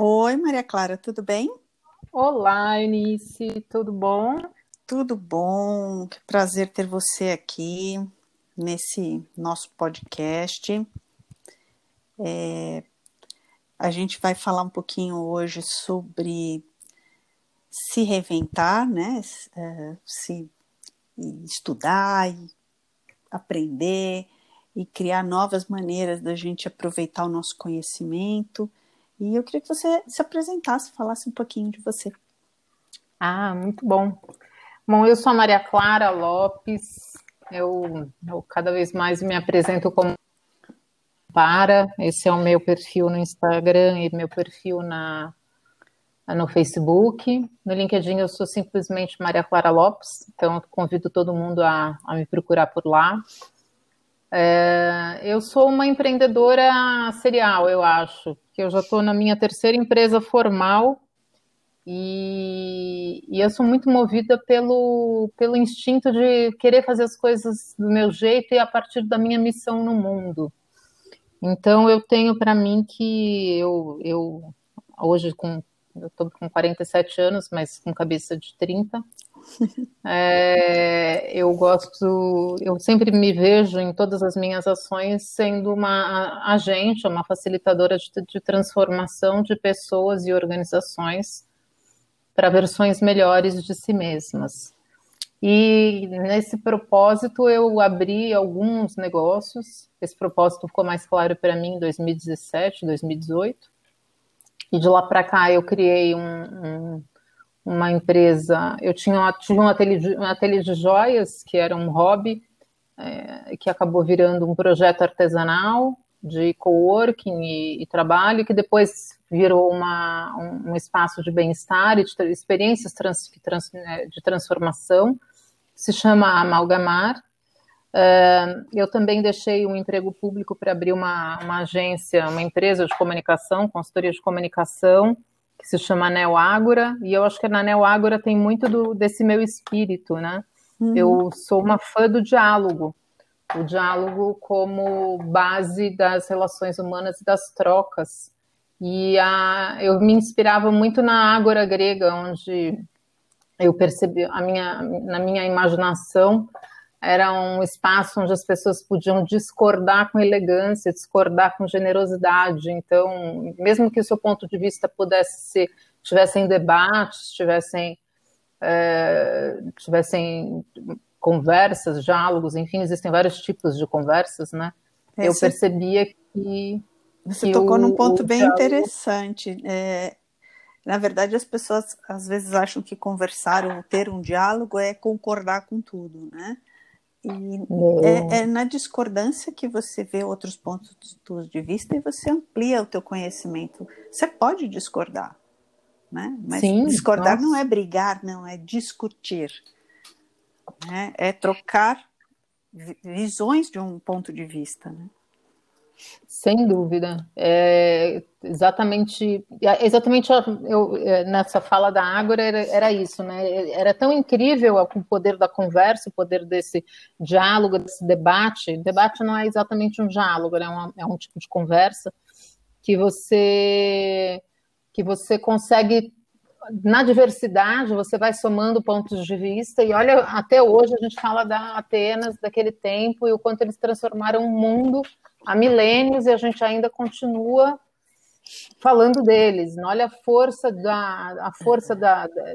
Oi, Maria Clara, tudo bem? Olá, Eunice, tudo bom? Tudo bom, que prazer ter você aqui nesse nosso podcast. É, a gente vai falar um pouquinho hoje sobre se reinventar, né? É, se estudar e aprender e criar novas maneiras da gente aproveitar o nosso conhecimento. E eu queria que você se apresentasse, falasse um pouquinho de você. Ah, muito bom. Bom, eu sou a Maria Clara Lopes. Eu, eu cada vez mais me apresento como para. Esse é o meu perfil no Instagram e meu perfil na, no Facebook. No LinkedIn eu sou simplesmente Maria Clara Lopes, então convido todo mundo a, a me procurar por lá. É, eu sou uma empreendedora serial, eu acho, que eu já estou na minha terceira empresa formal e, e, eu sou muito movida pelo, pelo instinto de querer fazer as coisas do meu jeito e a partir da minha missão no mundo. Então eu tenho para mim que eu, eu hoje com eu estou com 47 anos, mas com cabeça de 30. É, eu gosto, eu sempre me vejo em todas as minhas ações sendo uma agente, uma facilitadora de, de transformação de pessoas e organizações para versões melhores de si mesmas. E nesse propósito eu abri alguns negócios. Esse propósito ficou mais claro para mim em 2017, 2018. E de lá para cá eu criei um, um, uma empresa. Eu tinha, tinha um, ateliê, um ateliê de joias, que era um hobby, é, que acabou virando um projeto artesanal de coworking e, e trabalho, que depois virou uma, um, um espaço de bem-estar e de experiências trans, trans, né, de transformação, se chama Amalgamar. Uh, eu também deixei um emprego público para abrir uma, uma agência, uma empresa de comunicação, consultoria de comunicação, que se chama Neo Ágora, e eu acho que na Neo Ágora tem muito do, desse meu espírito, né? Uhum. Eu sou uma fã do diálogo, o diálogo como base das relações humanas e das trocas. E a, eu me inspirava muito na Ágora grega, onde eu percebi a minha, na minha imaginação era um espaço onde as pessoas podiam discordar com elegância, discordar com generosidade. Então, mesmo que o seu ponto de vista pudesse ser, tivessem debates, tivessem, é, tivessem conversas, diálogos, enfim, existem vários tipos de conversas, né? Esse... Eu percebia que você que tocou o, num ponto bem diálogo... interessante. É, na verdade, as pessoas às vezes acham que conversar ou ter um diálogo é concordar com tudo, né? E é, é, na discordância que você vê outros pontos de vista e você amplia o teu conhecimento. Você pode discordar, né? Mas Sim, discordar nossa. não é brigar, não, é discutir. Né? É trocar visões de um ponto de vista, né? Sem dúvida. É exatamente, é, exatamente eu, é, nessa fala da Ágora era, era, isso, né? Era tão incrível o poder da conversa, o poder desse diálogo, desse debate. Debate não é exatamente um diálogo, né? é, uma, é um tipo de conversa que você que você consegue na diversidade, você vai somando pontos de vista, e olha, até hoje a gente fala da Atenas daquele tempo e o quanto eles transformaram o mundo há milênios e a gente ainda continua falando deles. Olha a força da a força da, da,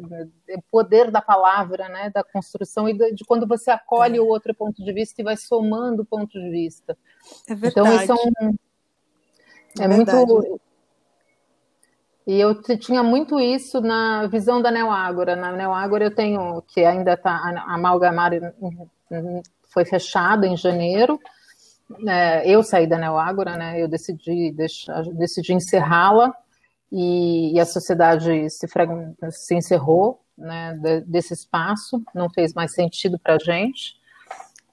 poder da palavra, né, da construção e de, de, quando você acolhe o outro ponto de vista e vai somando pontos de vista. É verdade. Então isso é, um, é, é muito e eu tinha muito isso na visão da Neoágora. Na Neoágora eu tenho, que ainda está, a amalgamar foi fechado em janeiro, é, eu saí da Neoágora, né, eu decidi, decidi encerrá-la e, e, a sociedade se, se encerrou né, desse espaço, não fez mais sentido para a gente.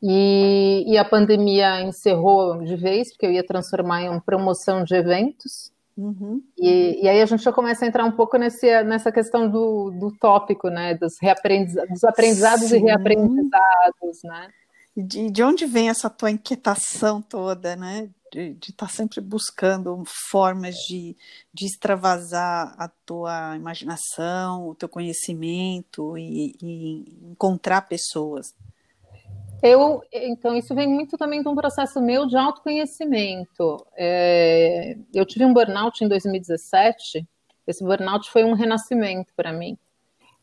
E, e, a pandemia encerrou de vez, porque eu ia transformar em uma promoção de eventos. Uhum. E, e, aí a gente já começa a entrar um pouco nesse, nessa questão do, do tópico, né? Dos, dos aprendizados Sim. e reaprendizados, né? De, de onde vem essa tua inquietação toda, né? de estar tá sempre buscando formas de, de extravasar a tua imaginação, o teu conhecimento e, e encontrar pessoas? Eu, então, isso vem muito também de um processo meu de autoconhecimento. É, eu tive um burnout em 2017. Esse burnout foi um renascimento para mim.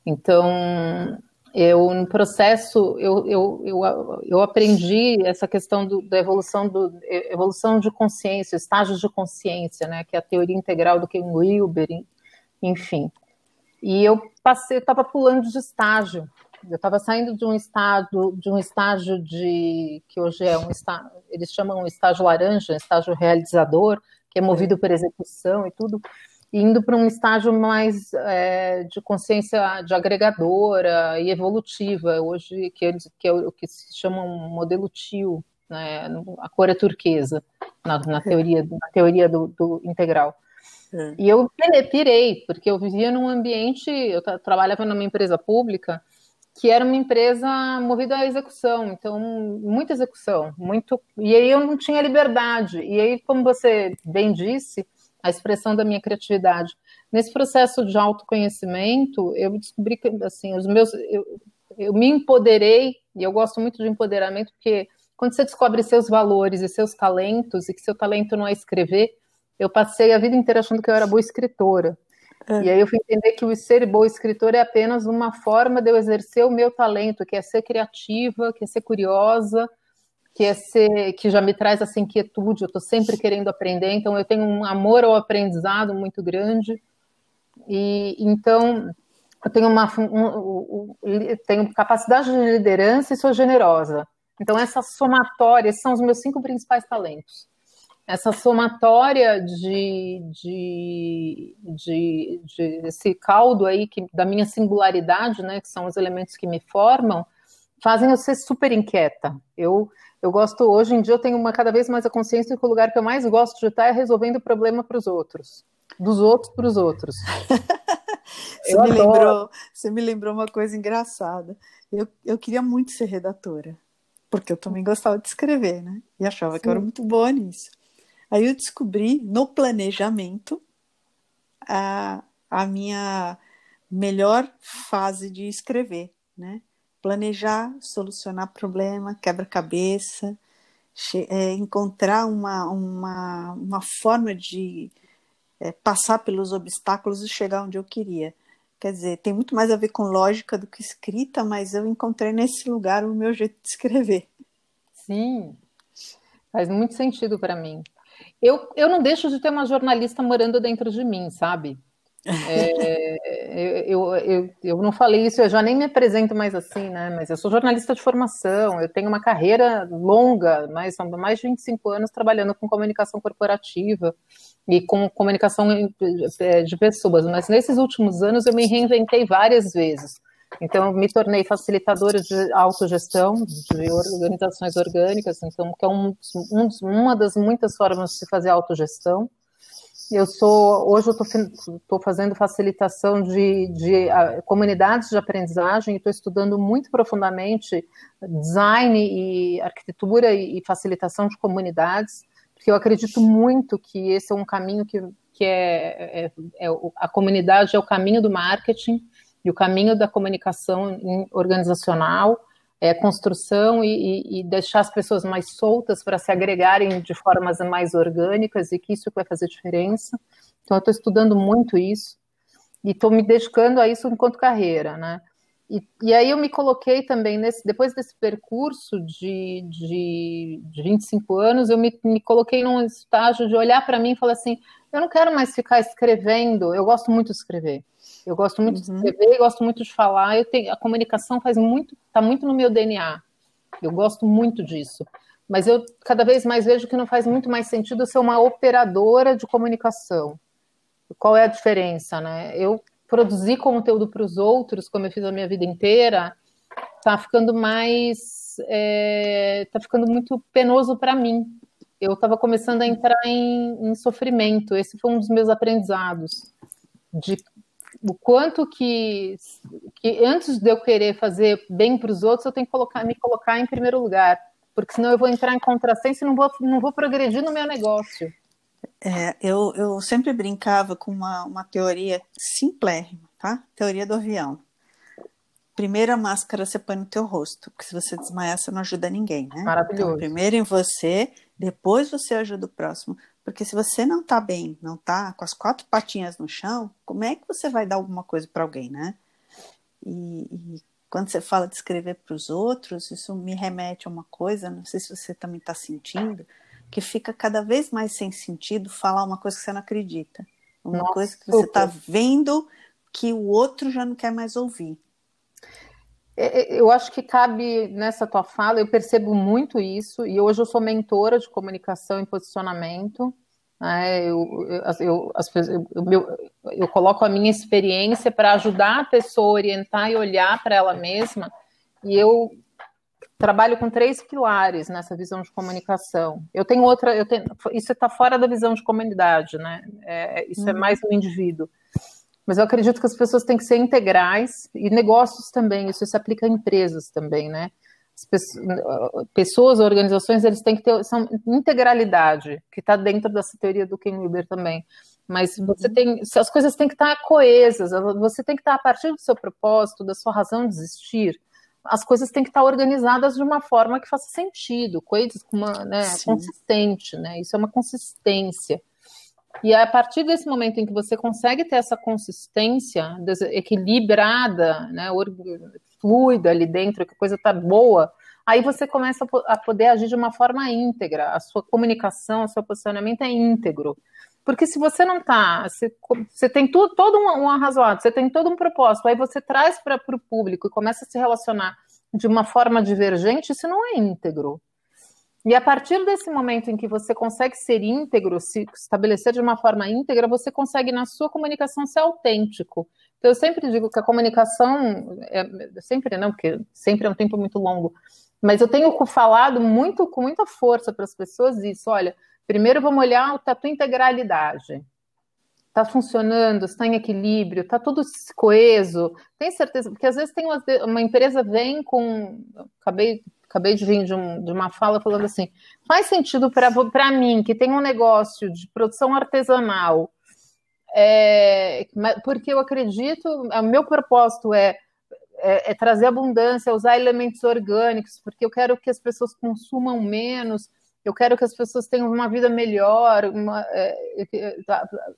Então, eu no processo eu, eu, eu, eu aprendi essa questão do, da evolução do evolução de consciência, estágios de consciência, né, que é a teoria integral do Ken Wilber, enfim. E eu passei, estava pulando de estágio. Eu estava saindo de um estado, de um estágio de que hoje é um estágio, eles chamam um estágio laranja, um estágio realizador, que é movido por execução e tudo indo para um estágio mais é, de consciência de agregadora e evolutiva, hoje que, eles, que é o que se chama um modelo TIO, né, a cor é turquesa, na, na teoria, na teoria do, do integral. É. E eu pirei, porque eu vivia num ambiente, eu trabalhava numa empresa pública, que era uma empresa movida à execução, então muita execução, muito, e aí eu não tinha liberdade. E aí, como você bem disse, a expressão da minha criatividade. Nesse processo de autoconhecimento, eu descobri que, assim, os meus, eu, eu me empoderei, e eu gosto muito de empoderamento, porque quando você descobre seus valores e seus talentos, e que seu talento não é escrever, eu passei a vida inteira achando que eu era boa escritora. É. E aí eu fui entender que o ser boa escritora é apenas uma forma de eu exercer o meu talento, que é ser criativa, que é ser curiosa, que é ser, que já me traz essa inquietude, eu estou sempre querendo aprender, então eu tenho um amor ao aprendizado muito grande, e então eu tenho uma um, um, tenho capacidade de liderança e sou generosa. Então essa somatória, esses são os meus cinco principais talentos. Essa somatória de, de, de, de esse caldo aí que, da minha singularidade, né, que são os elementos que me formam, fazem eu ser super inquieta. Eu eu gosto, hoje em dia, eu tenho uma cada vez mais a consciência de que o lugar que eu mais gosto de estar é resolvendo o problema para os outros. Dos outros para os outros. você, me lembrou, você me lembrou uma coisa engraçada. Eu, eu queria muito ser redatora, porque eu também gostava de escrever, né? E achava Sim. que eu era muito boa nisso. Aí eu descobri no planejamento a, a minha melhor fase de escrever, né? planejar, solucionar problema, quebra-cabeça, é, encontrar uma, uma, uma forma de é, passar pelos obstáculos e chegar onde eu queria. Quer dizer, tem muito mais a ver com lógica do que escrita, mas eu encontrei nesse lugar o meu jeito de escrever. Sim, faz muito sentido para mim. Eu, eu não deixo de ter uma jornalista morando dentro de mim, sabe? É, eu, eu, eu não falei isso, eu já nem me apresento mais assim, né? Mas eu sou jornalista de formação, eu tenho uma carreira longa, mais, são mais de 25 anos trabalhando com comunicação corporativa e com comunicação é, de pessoas. Mas nesses últimos anos eu me reinventei várias vezes. Então, me tornei facilitadora de autogestão de organizações orgânicas, então, que é um, um, uma das muitas formas de se fazer autogestão. Eu sou hoje eu estou fazendo facilitação de, de a, comunidades de aprendizagem e estou estudando muito profundamente design e arquitetura e, e, facilitação de comunidades, porque eu acredito muito que esse é um caminho que, que é, é, é a comunidade é o caminho do marketing e o caminho da comunicação organizacional é, construção e, e, deixar as pessoas mais soltas para se agregarem de formas mais orgânicas e que isso vai fazer diferença. Então, eu estou estudando muito isso e estou me dedicando a isso enquanto carreira, né? E, e, aí eu me coloquei também, nesse, depois desse percurso de, de, de 25 anos, eu me, me coloquei num estágio de olhar para mim e falar assim, eu não quero mais ficar escrevendo, eu gosto muito de escrever. Eu gosto muito uhum. de escrever, gosto muito de falar. Eu tenho, a comunicação faz muito, está muito no meu DNA. Eu gosto muito disso. Mas eu cada vez mais vejo que não faz muito mais sentido ser uma operadora de comunicação. Qual é a diferença, né? Eu produzir conteúdo para os outros, como eu fiz a minha vida inteira, tá ficando mais, é, tá ficando muito penoso para mim. Eu estava começando a entrar em, em sofrimento. Esse foi um dos meus aprendizados de o quanto que, que antes de eu querer fazer bem para os outros, eu tenho que colocar, me colocar em primeiro lugar. porque senão eu vou entrar em contrassenso e não vou, não vou progredir no meu negócio. É, eu, eu sempre brincava com uma, uma teoria simplérrima, tá? Teoria do avião. Primeiro a máscara você põe no teu rosto, porque se você desmaiar, você não ajuda ninguém, né? Maravilhoso. Então, primeiro em você, depois você ajuda o próximo. Porque se você não tá bem, não tá com as quatro patinhas no chão, como é que você vai dar alguma coisa para alguém, né? E, e, quando você fala de escrever para os outros, isso me remete a uma coisa, não sei se você também está sentindo, que fica cada vez mais sem sentido falar uma coisa que você não acredita. Uma Nossa, coisa que você está vendo que o outro já não quer mais ouvir. É, é, eu acho que cabe nessa tua fala, eu percebo muito isso, e hoje eu sou mentora de comunicação e posicionamento. Né? Eu, eu, eu, eu, coloco a minha experiência para ajudar a pessoa a orientar e olhar para ela mesma, e eu trabalho com três pilares nessa visão de comunicação. Eu tenho outra, eu tenho, isso está fora da visão de comunidade, né? É, isso é uhum. é mais no indivíduo. Mas eu acredito que as pessoas têm que ser integrais e negócios também, isso se aplica a empresas também, né? As pessoas, organizações, eles têm que ter são integralidade, que está dentro dessa teoria do Ken Wilber também. Mas você uhum. tem, as coisas têm que estar coesas, você tem que estar a partir do seu propósito, da sua razão de existir, as coisas têm que estar organizadas de uma forma que faça sentido, coisas com uma, né, consistente, né? Isso é uma consistência. E a partir desse momento em que você consegue ter essa consistência equilibrada, né, fluida ali dentro, que a coisa está boa, aí você começa a poder agir de uma forma íntegra. A sua comunicação, o seu posicionamento é íntegro. Porque se você não está, você, você, tem todo um, um arrazoado, você tem todo um propósito, aí você traz para o público e começa a se relacionar de uma forma divergente, isso não é íntegro. E a partir desse momento em que você consegue ser íntegro, se estabelecer de uma forma íntegra, você consegue na sua comunicação ser autêntico. Então, eu sempre digo que a comunicação, é, sempre não, porque sempre é um tempo muito longo, mas eu tenho falado muito com muita força para as pessoas isso. Olha, primeiro vamos olhar a tua integralidade. Está funcionando, está em equilíbrio, está tudo coeso. Tem certeza? Porque às vezes tem uma, uma empresa vem com. Acabei acabei de vir de, um, de uma fala falando assim: faz sentido para mim, que tem um negócio de produção artesanal, é, porque eu acredito, o meu propósito é, é, é, trazer abundância, usar elementos orgânicos, porque eu quero que as pessoas consumam menos, eu quero que as pessoas tenham uma vida melhor, uma, é,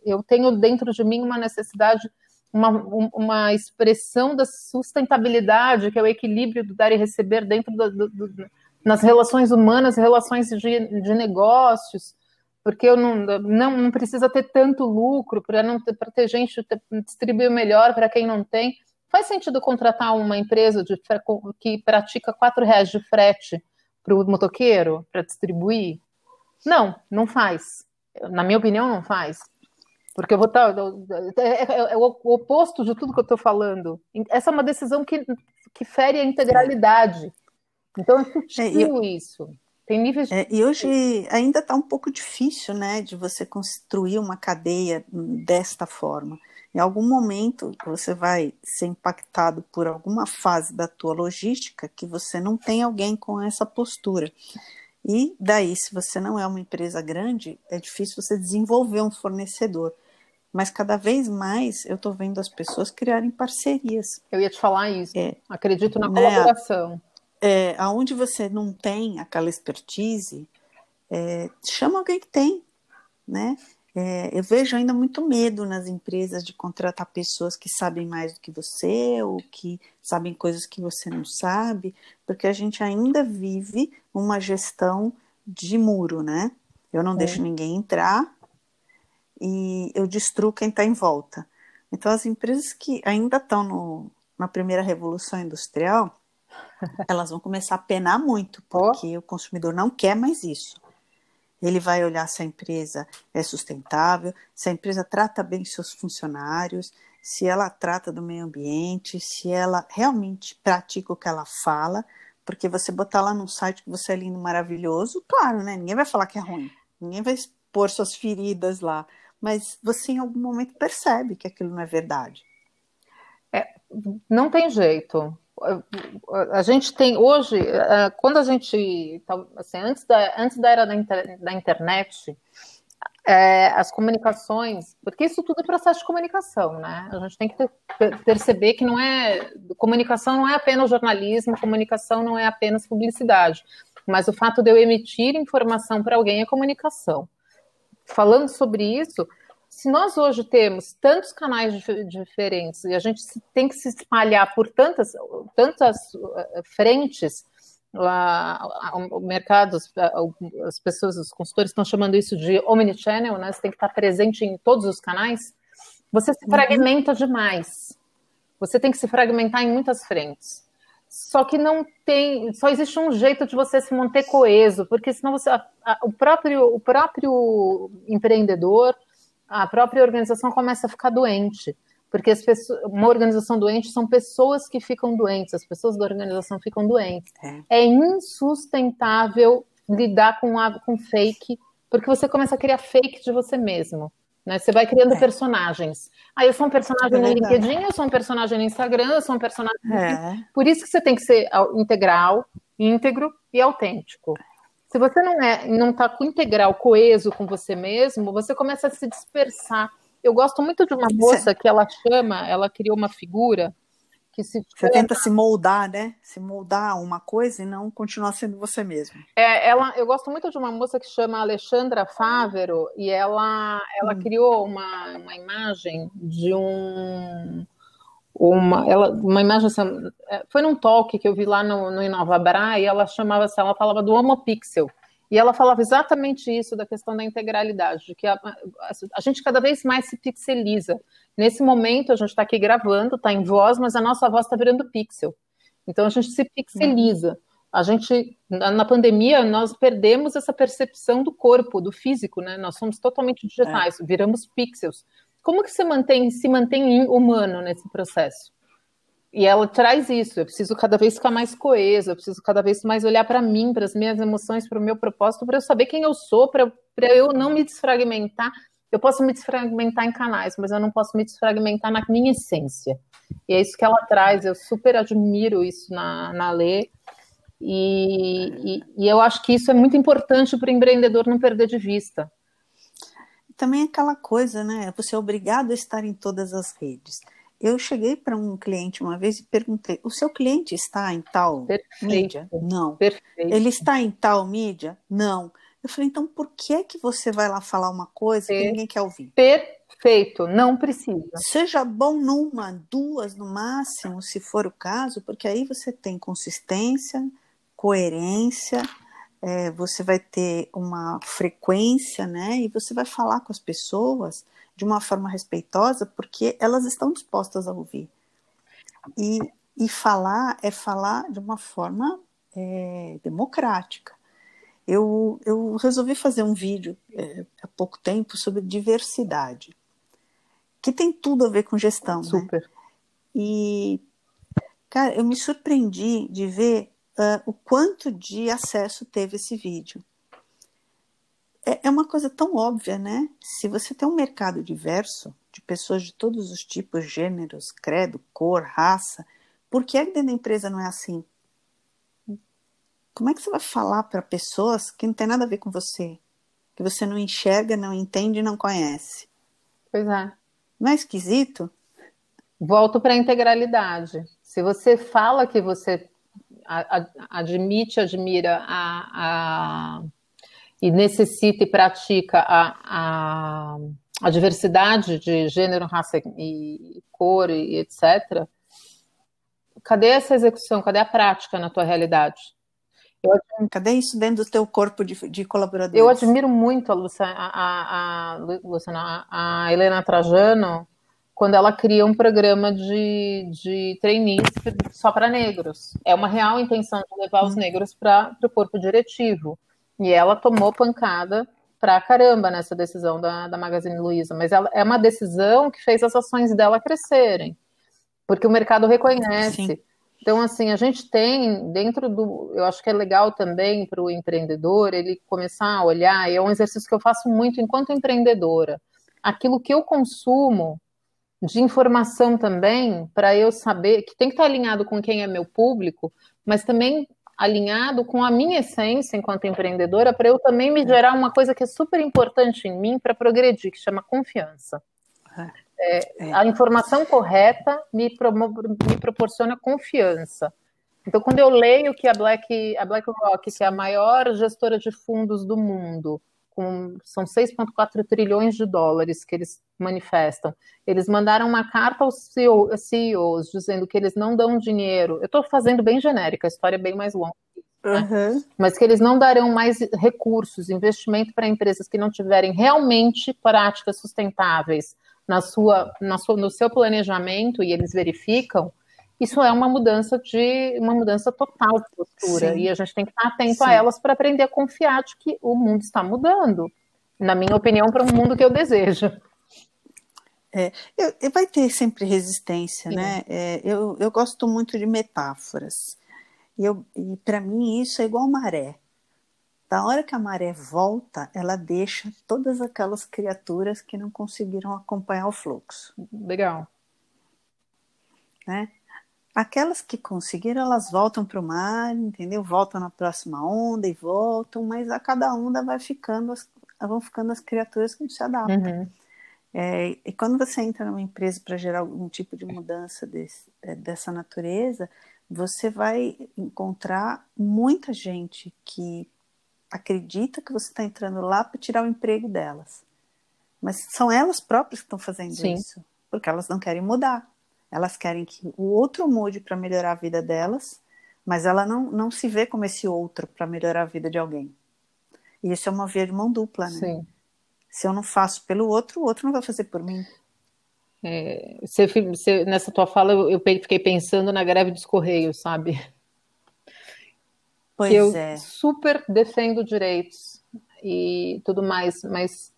eu tenho dentro de mim uma necessidade uma, uma expressão da sustentabilidade, que é o equilíbrio do dar e receber dentro do, do, do, nas relações humanas, relações de, de negócios, porque eu não, não, não precisa ter tanto lucro para não ter, ter gente distribuir melhor para quem não tem. Faz sentido contratar uma empresa de, que pratica quatro reais de frete para o motoqueiro para distribuir? Não, não faz. Na minha opinião, não faz. Porque eu vou estar. É, é, é, o oposto de tudo que eu estou falando. Essa é uma decisão que, que fere a integralidade. Então é sutil é, isso. Tem níveis é, E hoje ainda está um pouco difícil né, de você construir uma cadeia desta forma. Em algum momento você vai ser impactado por alguma fase da tua logística que você não tem alguém com essa postura. E daí, se você não é uma empresa grande, é difícil você desenvolver um fornecedor. Mas cada vez mais eu estou vendo as pessoas criarem parcerias. Eu ia te falar isso. É, Acredito na né, colaboração. É, aonde você não tem aquela expertise, é, chama alguém que tem, né? É, eu vejo ainda muito medo nas empresas de contratar pessoas que sabem mais do que você ou que sabem coisas que você não sabe, porque a gente ainda vive uma gestão de muro, né? Eu não é. deixo ninguém entrar, e eu destruo quem está em volta. Então, as empresas que ainda estão na primeira revolução industrial, elas vão começar a penar muito, porque oh. o consumidor não quer mais isso. Ele vai olhar se a empresa é sustentável, se a empresa trata bem seus funcionários, se ela trata do meio ambiente, se ela realmente pratica o que ela fala, porque você botar lá num site que você é lindo, maravilhoso, claro, né? Ninguém vai falar que é ruim, ninguém vai expor suas feridas lá mas você em algum momento percebe que aquilo não é verdade. É, não tem jeito. A gente tem hoje, é, quando a gente, assim, antes da, antes da era da, inter, da internet, é, as comunicações, porque isso tudo é processo de comunicação, né? A gente tem que ter, perceber que não é comunicação não é apenas jornalismo, comunicação não é apenas publicidade, mas o fato de eu emitir informação para alguém é comunicação. Falando sobre isso, se nós hoje temos tantos canais diferentes e a gente tem que se espalhar por tantas, tantas eh, frentes, o mercado, as pessoas, os consultores estão chamando isso de omnichannel, né? Você tem que estar presente em todos os canais. Você se uhum. fragmenta demais. Você tem que se fragmentar em muitas frentes. Só que não tem, só existe um jeito de você se manter coeso, porque senão você, a, a, o próprio, o próprio empreendedor, a própria organização começa a ficar doente, porque pessoas, uma organização doente são pessoas que ficam doentes, as pessoas da organização ficam doentes. É, é insustentável lidar com, com fake, porque você começa a criar fake de você mesmo. Né? Você vai criando é. personagens. Aí eu sou um personagem é no LinkedIn, eu sou um personagem no Instagram, eu sou um personagem. É. Por isso que você tem que ser integral, íntegro e autêntico. Se você não é, não está com integral, coeso com você mesmo, você começa a se dispersar. Eu gosto muito de uma moça que ela chama, ela criou uma figura que se Você tenta se moldar, né? Se moldar a uma coisa e não continuar sendo você mesmo. É, ela, eu gosto muito de uma moça que chama Alexandra Fávero e ela, ela hum. criou uma, uma imagem de um uma, ela, uma imagem assim, é, foi num talk que eu vi lá no, no Inovabra e ela chamava assim, ela falava do homopixel. E ela falava exatamente isso da questão da integralidade, de que a, a, a gente cada vez mais se pixeliza. Nesse momento, a gente está aqui gravando, está em voz, mas a nossa voz está virando pixel. Então, a gente se pixeliza. A gente, na, na, pandemia, nós perdemos essa percepção do corpo, do físico, né? Nós somos totalmente digitais, é. viramos pixels. Como que você mantém, se mantém humano nesse processo? E ela traz isso. Eu preciso cada vez ficar mais coesa, eu preciso cada vez mais olhar para mim, para as minhas emoções, para o meu propósito, para eu saber quem eu sou, para eu não me desfragmentar. Eu posso me desfragmentar em canais, mas eu não posso me desfragmentar na minha essência. E é isso que ela traz. Eu super admiro isso na, na Lê. E, e, e eu acho que isso é muito importante para o empreendedor não perder de vista. Também aquela coisa, né? Você é obrigado a estar em todas as redes. Eu cheguei para um cliente uma vez e perguntei: o seu cliente está em tal Perfeito. mídia? Não. Perfeito. Ele está em tal mídia? Não. Eu falei, então por que é que você vai lá falar uma coisa que ninguém quer ouvir? Perfeito, não precisa. Seja bom numa, duas no máximo, se for o caso, porque aí você tem consistência, coerência, é, você vai ter uma frequência, né? E você vai falar com as pessoas de uma forma respeitosa, porque elas estão dispostas a ouvir. E, e falar é falar de uma forma é, democrática. Eu, eu resolvi fazer um vídeo é, há pouco tempo sobre diversidade, que tem tudo a ver com gestão. Né? Super. Né? E, cara, eu me surpreendi de ver uh, o quanto de acesso teve esse vídeo é, é uma coisa tão óbvia, né? Se você tem um mercado diverso, de pessoas de todos os tipos, gêneros, credo, cor, raça, por que dentro da empresa não é assim? Como é que você vai falar para pessoas que não tem nada a ver com você? Que você não enxerga, não entende e não conhece? Pois é. Não é esquisito? Volto para a integralidade. Se você fala que você admite, admira a, e necessita e pratica a, a, diversidade de gênero, raça e cor e etc., cadê essa execução? Cadê a prática na tua realidade? Admiro... Cadê isso dentro do teu corpo de, de colaboradores? Eu admiro muito a, Luciana, a, a, a Helena Trajano quando ela cria um programa de, de trainees só para negros. É uma real intenção de levar os negros para o corpo diretivo. E ela tomou pancada pra caramba nessa decisão da, da Magazine Luiza, mas ela, é uma decisão que fez as ações dela crescerem, porque o mercado reconhece. Sim. Então, assim, a gente tem dentro do. Eu acho que é legal também para o empreendedor ele começar a olhar, e é um exercício que eu faço muito enquanto empreendedora. Aquilo que eu consumo, de informação também, para eu saber que tem que estar alinhado com quem é meu público, mas também alinhado com a minha essência enquanto empreendedora, para eu também me gerar uma coisa que é super importante em mim para progredir, que chama confiança. É, é. A informação correta me, me proporciona confiança. Então, quando eu leio que a Black, a BlackRock, que é a maior gestora de fundos do mundo, com, são 6,4 trilhões de dólares que eles manifestam. Eles mandaram uma carta aos CEO, CEOs dizendo que eles não dão dinheiro. Eu estou fazendo bem genérica, a história é bem mais longa. Né? Uhum. Mas que eles não darão mais recursos, investimento para empresas que não tiverem realmente práticas sustentáveis na sua, na sua, no seu planejamento e eles verificam, isso é uma mudança de uma mudança total de postura. Sim. E a gente tem que estar atento Sim. a elas para aprender a confiar de que o mundo está mudando. Na minha opinião, para um mundo que eu desejo. É, eu, vai ter sempre resistência, Sim. né? É, eu, eu gosto muito de metáforas. E, eu, e para mim isso é igual maré. Da hora que a maré volta, ela deixa todas aquelas criaturas que não conseguiram acompanhar o fluxo. Legal. Né? Aquelas que conseguiram, elas voltam para o mar, entendeu? Voltam na próxima onda e voltam, mas a cada onda vai ficando, as, vão ficando as criaturas que não se adaptam. Uhum. É, e quando você entra numa empresa para gerar algum tipo de mudança desse, é, dessa natureza, você vai encontrar muita gente que acredita que você está entrando lá para tirar o emprego delas. Mas são elas próprias que estão fazendo Sim. isso, porque elas não querem mudar. Elas querem que o outro mude para melhorar a vida delas, mas ela não, não se vê como esse outro para melhorar a vida de alguém. E isso é uma via de mão dupla, né? Sim. Se eu não faço pelo outro, o outro não vai fazer por mim. É, você, você, nessa tua fala, eu, eu, fiquei pensando na greve dos Correios, sabe? Pois eu é. super defendo direitos e tudo mais, mas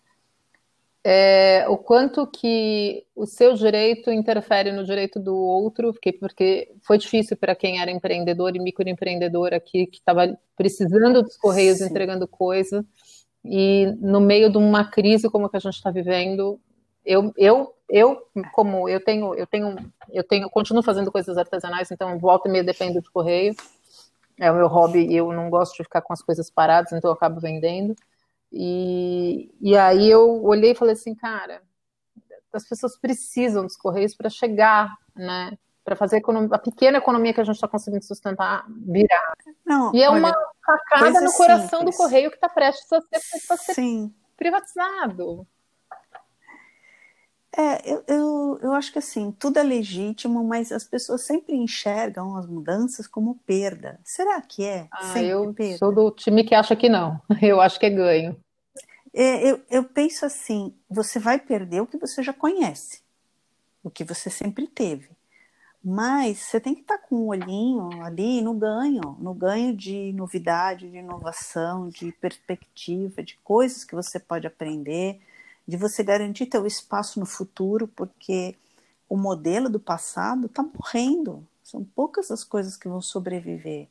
é, o quanto que o seu direito interfere no direito do outro, porque, porque foi difícil para quem era empreendedor e microempreendedor aqui, que estava precisando dos correios, Sim. entregando coisa, e no meio de uma crise como a que a gente está vivendo, eu, eu, eu, como eu tenho, eu tenho, eu tenho, continuo fazendo coisas artesanais, então volta e meia dependo de correio, é o meu hobby e eu não gosto de ficar com as coisas paradas, então eu acabo vendendo. E, e aí eu olhei e falei assim, cara, as pessoas precisam dos correios para chegar, né? Para fazer a, economia, a, pequena economia que a gente está conseguindo sustentar virar. Não, e é olha, uma facada no coração simples. do correio que está prestes a ser, a ser privatizado. É, eu, eu, eu acho que assim, tudo é legítimo, mas as pessoas sempre enxergam as mudanças como perda. Será que é? Ah, eu perda? sou do time que acha que não. Eu acho que é ganho. É, eu, eu penso assim: você vai perder o que você já conhece, o que você sempre teve. Mas você tem que estar com um olhinho ali no ganho, no ganho de novidade, de inovação, de perspectiva, de coisas que você pode aprender de você garantir teu espaço no futuro, porque o modelo do passado está morrendo. São poucas as coisas que vão sobreviver.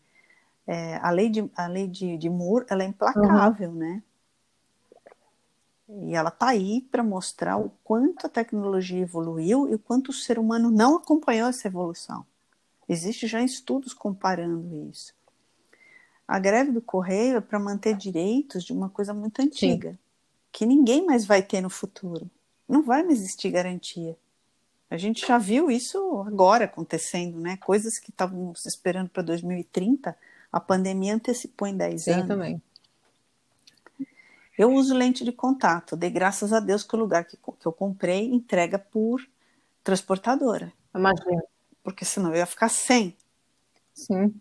É, a lei de, a lei de, de Moore ela é implacável, uhum. né? E ela está aí para mostrar o quanto a tecnologia evoluiu e o quanto o ser humano não acompanhou essa evolução. Existem já estudos comparando isso. A greve do correio é para manter direitos de uma coisa muito antiga. Sim que ninguém mais vai ter no futuro. Não vai mais existir garantia. A gente já viu isso agora acontecendo, né? Coisas que estavam se esperando para 2030, a pandemia antecipou em 10 Sim, anos. também. Eu uso lente de contato, dei graças a Deus que o lugar que, que eu comprei entrega por transportadora. Imagina. Porque senão eu ia ficar sem. Sim.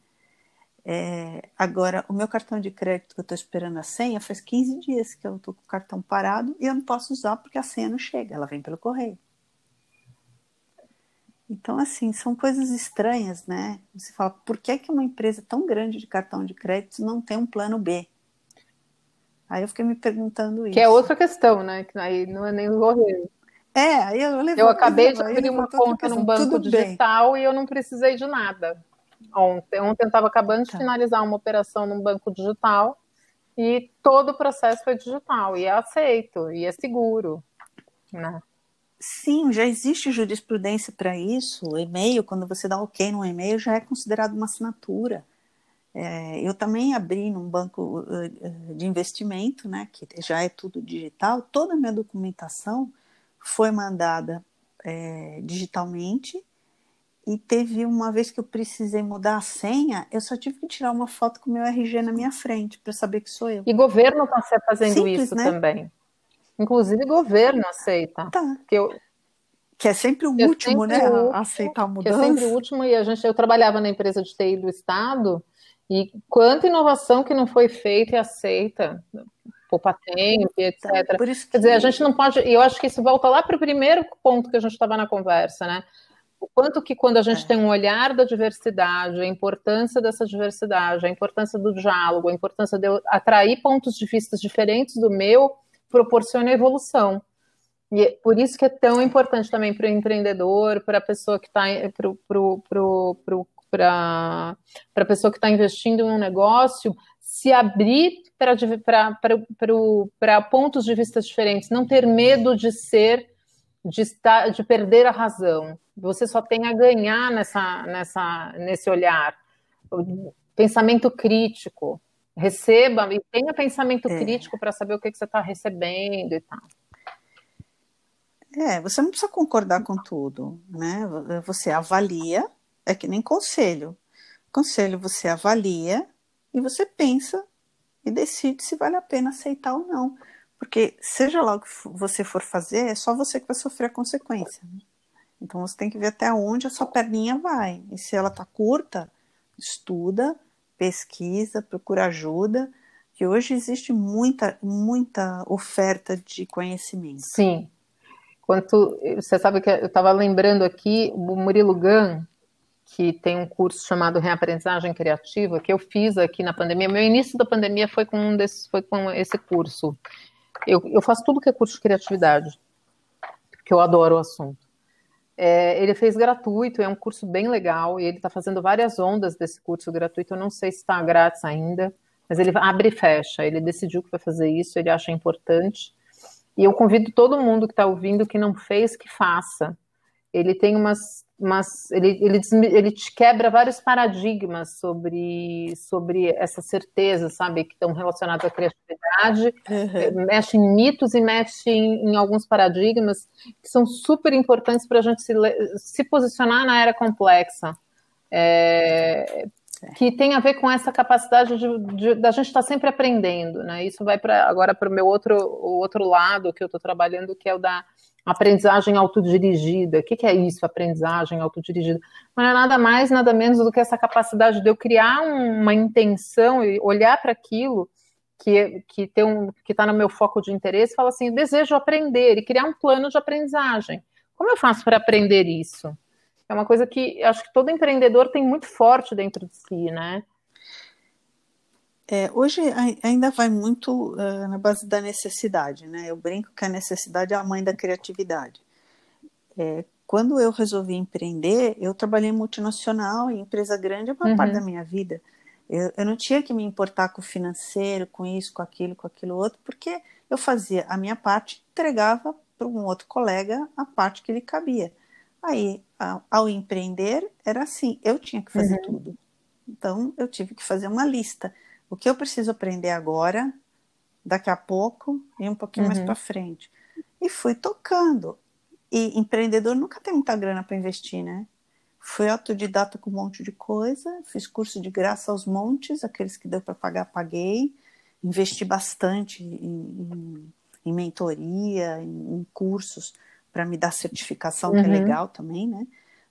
É, agora, o meu cartão de crédito que eu estou esperando a senha faz 15 dias que eu estou com o cartão parado e eu não posso usar porque a senha não chega, ela vem pelo correio. Então, assim, são coisas estranhas, né? Você fala, por que, que uma empresa tão grande de cartão de crédito não tem um plano B? Aí eu fiquei me perguntando isso. Que é outra questão, né? Que aí não é nem o correio. É, aí eu levo, Eu acabei de abrir uma conta num banco digital bem. e eu não precisei de nada ontem. Ontem eu estava acabando de tá. finalizar uma operação num banco digital e todo o processo foi digital e é aceito e é seguro, né? Sim, já existe jurisprudência para isso. O e-mail, quando você dá ok no e-mail, já é considerado uma assinatura. É, eu também abri num banco uh, de investimento, né, que já é tudo digital. Toda a minha documentação foi mandada é, digitalmente e teve uma vez que eu precisei mudar a senha, eu só tive que tirar uma foto com o meu RG na minha frente para saber que sou eu. E governo está fazendo Simples, isso né? também. Inclusive governo aceita. Tá. Que, eu, que é sempre o último, sempre né? Aceitar a mudança. É sempre o último, e a gente, eu trabalhava na empresa de TI do Estado, e quanta inovação que não foi feita e aceita poupa tempo, etc. Tá, que... Quer dizer, a gente não pode. E eu acho que isso volta lá para o primeiro ponto que a gente estava na conversa, né? O quanto que quando a gente é. tem um olhar da diversidade, a importância dessa diversidade, a importância do diálogo, a importância de eu atrair pontos de vista diferentes do meu, proporciona evolução. E é por isso que é tão importante também para o empreendedor, para a pessoa que está para a pessoa que está investindo em um negócio, se abrir para pontos de vista diferentes, não ter medo de ser, de, estar, de perder a razão. Você só tem a ganhar nessa, nessa, nesse olhar. Pensamento crítico. Receba e tenha pensamento é. crítico para saber o que, que você está recebendo e tal. É, você não precisa concordar com tudo, né? Você avalia, é que nem conselho. Conselho você avalia e você pensa e decide se vale a pena aceitar ou não. Porque seja lá o que você for fazer, é só você que vai sofrer a consequência. Né? Então você tem que ver até onde a sua perninha vai. E se ela está curta, estuda, pesquisa, procura ajuda, que hoje existe muita, muita oferta de conhecimento. Sim. Quanto, você sabe que eu estava lembrando aqui, o Murilo Gun, que tem um curso chamado Reaprendizagem Criativa, que eu fiz aqui na pandemia. Meu início da pandemia foi com, um desses, foi com esse curso. Eu, eu faço tudo que é curso de criatividade, porque eu adoro o assunto. É, ele fez gratuito, é um curso bem legal, e ele está fazendo várias ondas desse curso gratuito. Eu não sei se está grátis ainda, mas ele abre e fecha. Ele decidiu que vai fazer isso, ele acha importante. E eu convido todo mundo que está ouvindo que não fez que faça. Ele tem umas mas ele, ele, ele te quebra vários paradigmas sobre, sobre essa certeza, sabe, que estão relacionados à criatividade, uhum. mexe em mitos e mexe em, em, alguns paradigmas que são super importantes para a gente se, se posicionar na era complexa. É, que tem a ver com essa capacidade de, de, da gente estar tá sempre aprendendo, né? Isso vai para agora para o meu outro, o outro lado que eu estou trabalhando, que é o da aprendizagem autodirigida. O que, que é isso, aprendizagem autodirigida? Não é nada mais, nada menos do que essa capacidade de eu criar uma intenção e olhar para aquilo que que tem um, que está no meu foco de interesse, falar assim, desejo aprender e criar um plano de aprendizagem. Como eu faço para aprender isso? É uma coisa que acho que todo empreendedor tem muito forte dentro de si, né? É, hoje ainda vai muito uh, na base da necessidade, né? Eu brinco que a necessidade é a mãe da criatividade. É, quando eu resolvi empreender, eu trabalhei em multinacional e empresa grande a maior uhum. parte da minha vida. Eu, eu, não tinha que me importar com o financeiro, com isso, com aquilo, com aquilo outro, porque eu fazia a minha parte, entregava para um outro colega a parte que lhe cabia. Aí, ao, ao empreender, era assim, eu tinha que fazer uhum. tudo. Então, eu tive que fazer uma lista o que eu preciso aprender agora, daqui a pouco e um pouquinho uhum. mais para frente. E fui tocando. E empreendedor nunca tem muita grana para investir, né? Fui autodidata com um monte de coisa, fiz curso de graça aos montes, aqueles que deu para pagar, paguei. Investi bastante em, em, em mentoria, em, em cursos para me dar certificação, uhum. que é uhum. legal também, né?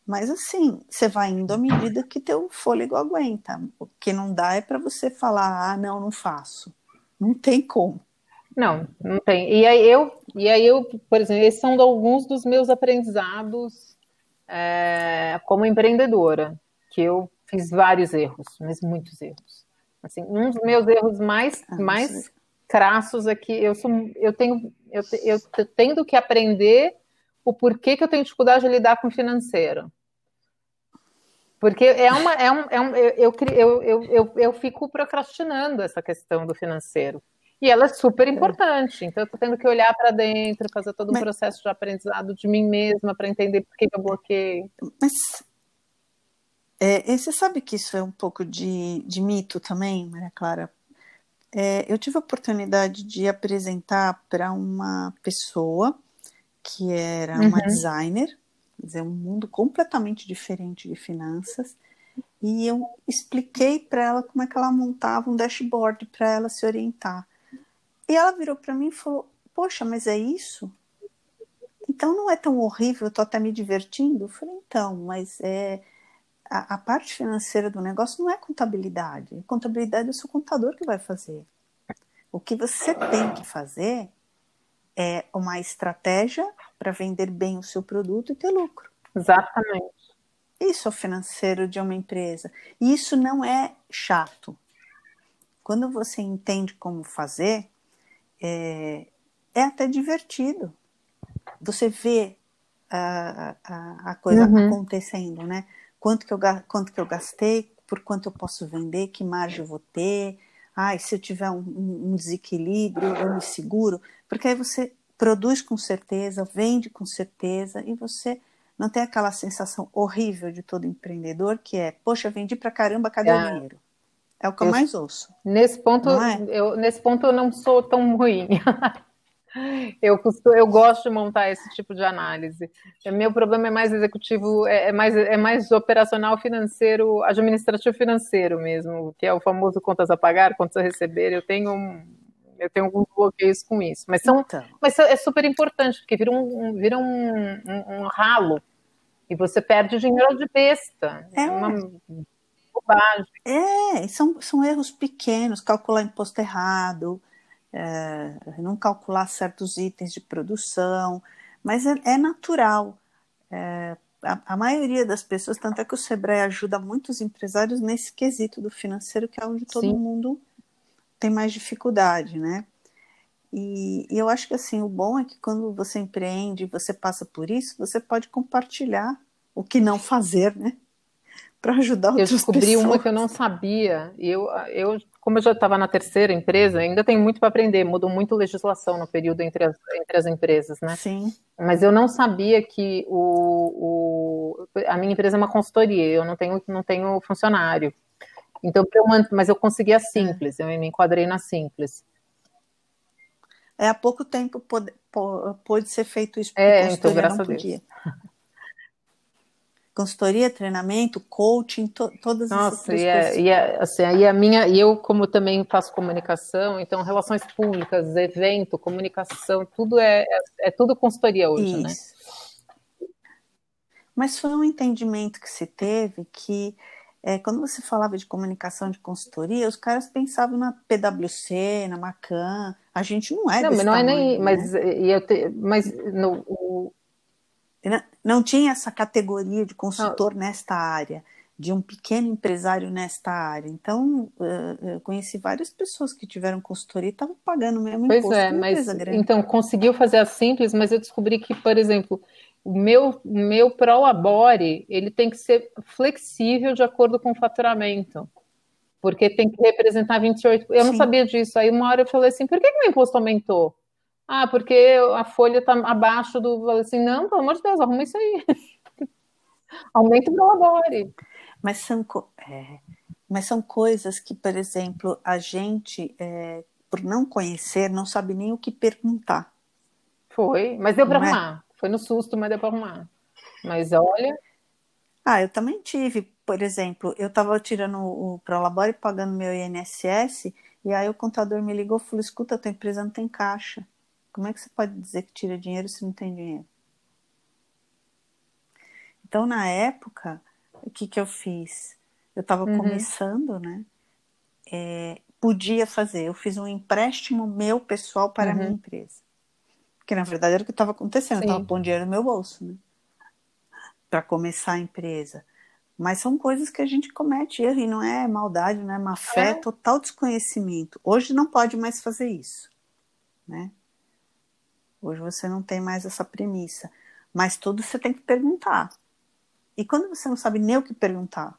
Mas assim, você vai indo à medida que teu fôlego aguenta. O que não dá é para você falar, ah, não, não faço. Não tem como. Não, não tem. E aí eu, e aí eu, por exemplo, esses são alguns dos meus aprendizados é, como empreendedora, que eu fiz vários erros, mas muitos erros. Assim, um dos meus erros mais, ah, mais crassos é que eu sou, eu tenho, eu, eu tendo que aprender o porquê que eu tenho dificuldade de lidar com o financeiro. Porque é uma. É um, é um, eu, eu, eu, eu, eu fico procrastinando essa questão do financeiro. E ela é super importante. Então, eu estou tendo que olhar para dentro, fazer todo um Mas... processo de aprendizado de mim mesma para entender por que, eu bloqueei. Mas é, você sabe que isso é um pouco de, de mito também, Maria Clara? É, eu tive a oportunidade de apresentar para uma pessoa que era uma uhum. designer, dizer, um mundo completamente diferente de finanças, e eu expliquei para ela como é que ela montava um dashboard para ela se orientar. E ela virou para mim e falou: Poxa, mas é isso? Então não é tão horrível, eu estou até me divertindo? Eu falei: Então, mas é. A, a, parte financeira do negócio não é contabilidade. Contabilidade é o seu contador que vai fazer. O que você tem que fazer é uma estratégia para vender bem o seu produto e ter lucro. Exatamente. Isso é o financeiro de uma empresa. E isso não é chato. Quando você entende como fazer, é, é até divertido. Você vê a, a, a coisa uhum. acontecendo, né? Quanto que, eu, quanto que eu gastei, por quanto eu posso vender, que margem eu vou ter. Ai, se eu tiver um, um desequilíbrio, eu me seguro. Porque aí você produz com certeza, vende com certeza e você não tem aquela sensação horrível de todo empreendedor que é, poxa, vendi pra caramba, cadê é. o dinheiro? É o que eu, eu mais ouço. Nesse ponto, é? eu, nesse ponto eu não sou tão ruim. eu, costumo, eu gosto de montar esse tipo de análise. É, meu problema é mais executivo, é, é, mais, é mais operacional financeiro, administrativo financeiro mesmo, que é o famoso contas a pagar, contas a receber. Eu tenho um, eu tenho alguns bloqueios com isso. Mas, são, então. mas é super importante, porque vira um, vira um, um, um ralo e você perde dinheiro de besta. É, é uma bobagem. É, são, são erros pequenos, calcular imposto errado, é, não calcular certos itens de produção, mas é, é natural. É, a, a, maioria das pessoas, tanto é que o Sebrae ajuda muitos empresários nesse quesito do financeiro, que é onde todo Sim. mundo tem mais dificuldade, né? E, e, eu acho que assim, o bom é que quando você empreende, você passa por isso, você pode compartilhar o que não fazer, né? Para ajudar outras Eu descobri pessoas. uma que eu não sabia. E eu, eu como eu já estava na terceira empresa, ainda tenho muito para aprender. Mudou muito legislação no período entre as, entre as empresas, né? Sim. Mas eu não sabia que o, o, a minha empresa é uma consultoria. Eu não tenho, não tenho funcionário. Então, eu, mas eu consegui a simples. Eu me enquadrei na simples. É, há pouco tempo pode, pode ser feito isso. É, então, graças a Deus. Consultoria, treinamento, coaching, to, todas Nossa, essas três e é, coisas. E, é, assim, e a minha, e eu como também faço comunicação, então relações públicas, evento, comunicação, tudo é, é, é tudo consultoria hoje, né? Isso. né? Mas foi um entendimento que se teve que é, quando você falava de comunicação de consultoria, os caras pensavam na PwC, na Macan. A gente não é. Não, mas não tamanho, é nem. Né? Mas, e eu te, mas no, o, não tinha essa categoria de consultor nesta área, de um pequeno empresário nesta área. Então, eu conheci várias pessoas que tiveram consultoria e estavam pagando o mesmo pois imposto. É, mas, então, conseguiu fazer a simples, mas eu descobri que, por exemplo, o meu, meu Prolabore, ele tem que ser flexível de acordo com o faturamento. Porque tem que representar 28%. Eu Sim. não sabia disso. Aí uma hora eu falei assim, por que, que o meu imposto aumentou? Ah, porque a folha está abaixo do. Assim, não, pelo amor de Deus, arruma isso aí. Aumenta o labore. Mas são, é, mas são coisas que, por exemplo, a gente, é, por não conhecer, não sabe nem o que perguntar. Foi, mas deu para é? arrumar. Foi no susto, mas deu para arrumar. Mas olha. Ah, eu também tive, por exemplo, eu estava tirando o Prolabore pagando meu INSS, e aí o contador me ligou e falou: escuta, a tua empresa não tem caixa. Como é que você pode dizer que tira dinheiro se não tem dinheiro? Então, na época, o que, que eu fiz? Eu estava uhum. começando, né? É, podia fazer. Eu fiz um empréstimo meu pessoal para uhum. a minha uhum. empresa. Porque, na verdade, era o que estava acontecendo. Sim. Eu estava pondo dinheiro no meu bolso, né? Para começar a empresa. Mas são coisas que a gente comete erro e não é maldade, não é má fé, é. total desconhecimento. Hoje não pode mais fazer isso, né? Hoje você não tem mais essa premissa. Mas tudo você tem que perguntar. E quando você não sabe nem o que perguntar?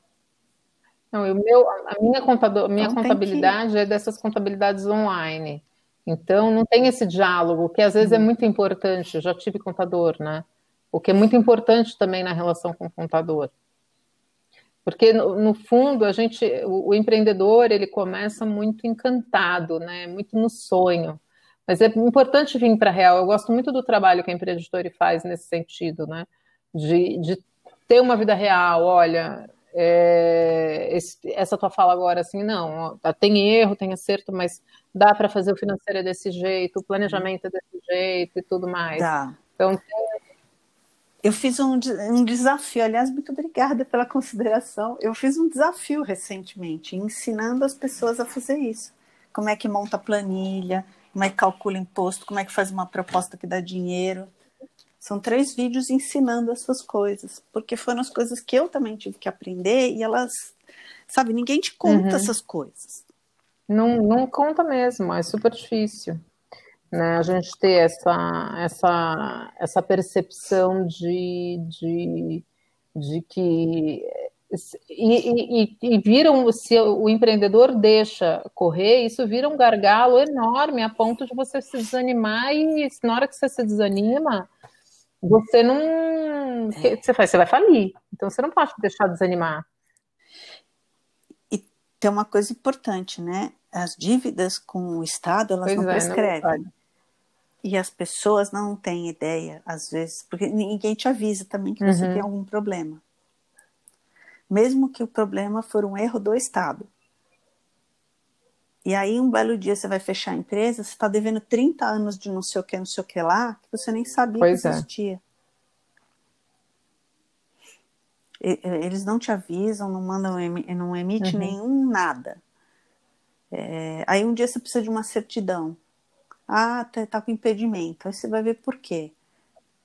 Não, o meu, a minha, contador, minha então contabilidade que... é dessas contabilidades online. Então, não tem esse diálogo, que às vezes é muito importante. Eu já tive contador, né? O que é muito importante também na relação com o contador. Porque, no, no fundo, a gente, o, o, empreendedor, ele começa muito encantado, né? Muito no sonho. Mas é importante vir para a real. Eu gosto muito do trabalho que a empreendedora faz nesse sentido, né? De, de ter uma vida real. Olha, é, esse, essa tua fala agora, assim, não, tá, tem erro, tem acerto, mas dá para fazer o financeiro desse jeito, o planejamento é desse jeito e tudo mais. Dá. Então, eu fiz um, um desafio, aliás, muito obrigada pela consideração. Eu fiz um desafio recentemente, ensinando as pessoas a fazer isso. Como é que monta planilha, como é que calcula imposto, como é que faz uma proposta que dá dinheiro. São três vídeos ensinando essas coisas, porque foram as coisas que eu também tive que aprender e elas, sabe, ninguém te conta uhum. essas coisas. Não, não conta mesmo, é super difícil. Né, a gente ter essa, essa, essa percepção de, de, de que e, e, e, viram, se o empreendedor deixa correr, isso vira um gargalo enorme a ponto de você se desanimar e na hora que você se desanima, você não. Que você faz? Você vai falir. Então você não pode deixar de desanimar. E tem uma coisa importante, né? As dívidas com o Estado, elas pois não é, prescrevem. Não e as pessoas não têm ideia, às vezes, porque ninguém te avisa também que você uhum. tem algum problema. Mesmo que o problema for um erro do Estado. E aí, um belo dia, você vai fechar a empresa, você está devendo 30 anos de não sei o que, não sei o que lá, que você nem sabia pois que é. existia. É. Eles não te avisam, não mandam, não emite uhum. nenhum nada. É, aí um dia você precisa de uma certidão. Ah, tá, tá com impedimento. Aí você vai ver por quê.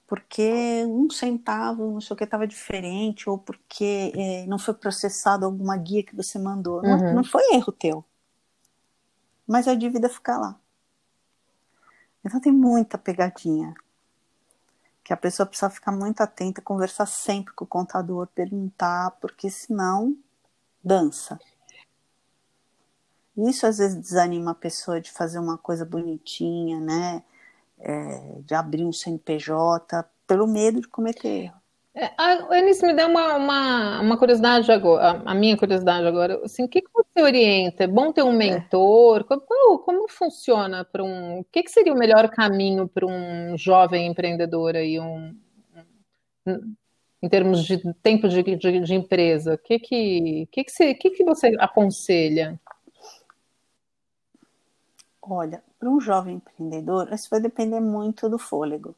Porque um centavo, não sei o que, estava diferente, ou porque é, não foi processado alguma guia que você mandou. Uhum. Não, não foi erro teu mas a dívida fica lá. Então tem muita pegadinha. Que a pessoa precisa ficar muito atenta, conversar sempre com o contador, perguntar, porque senão dança. Isso às vezes desanima a pessoa de fazer uma coisa bonitinha, né? É, de abrir um CNPJ, pelo medo de cometer erro. É, me dá uma, uma, uma, curiosidade agora, a minha curiosidade agora, assim, o que, que você orienta? É bom ter um é. mentor? Como, como funciona para um... O que, que seria o melhor caminho para um jovem empreendedor aí, um, um, em termos de tempo de, de, de empresa? O que, que, que, que, que, que você aconselha? Olha, para um jovem empreendedor, isso vai depender muito do fôlego.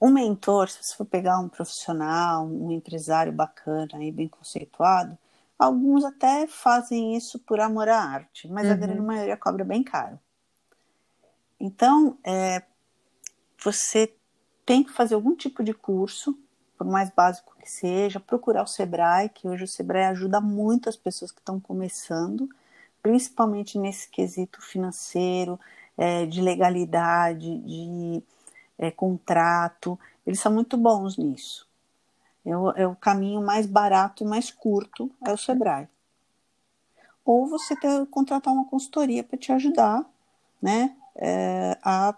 Um mentor, se você for pegar um profissional, um empresário bacana e bem conceituado, alguns até fazem isso por amor à arte, mas uhum. a grande maioria cobra bem caro. Então, é, você tem que fazer algum tipo de curso, por mais básico que seja, procurar o Sebrae, que hoje o Sebrae ajuda muito as pessoas que estão começando, principalmente nesse quesito financeiro, é, de legalidade, de é, contrato, eles são muito bons nisso. É o, é o, caminho mais barato e mais curto é o Sebrae. Ou você ter, contratar uma consultoria para te ajudar, né, é, a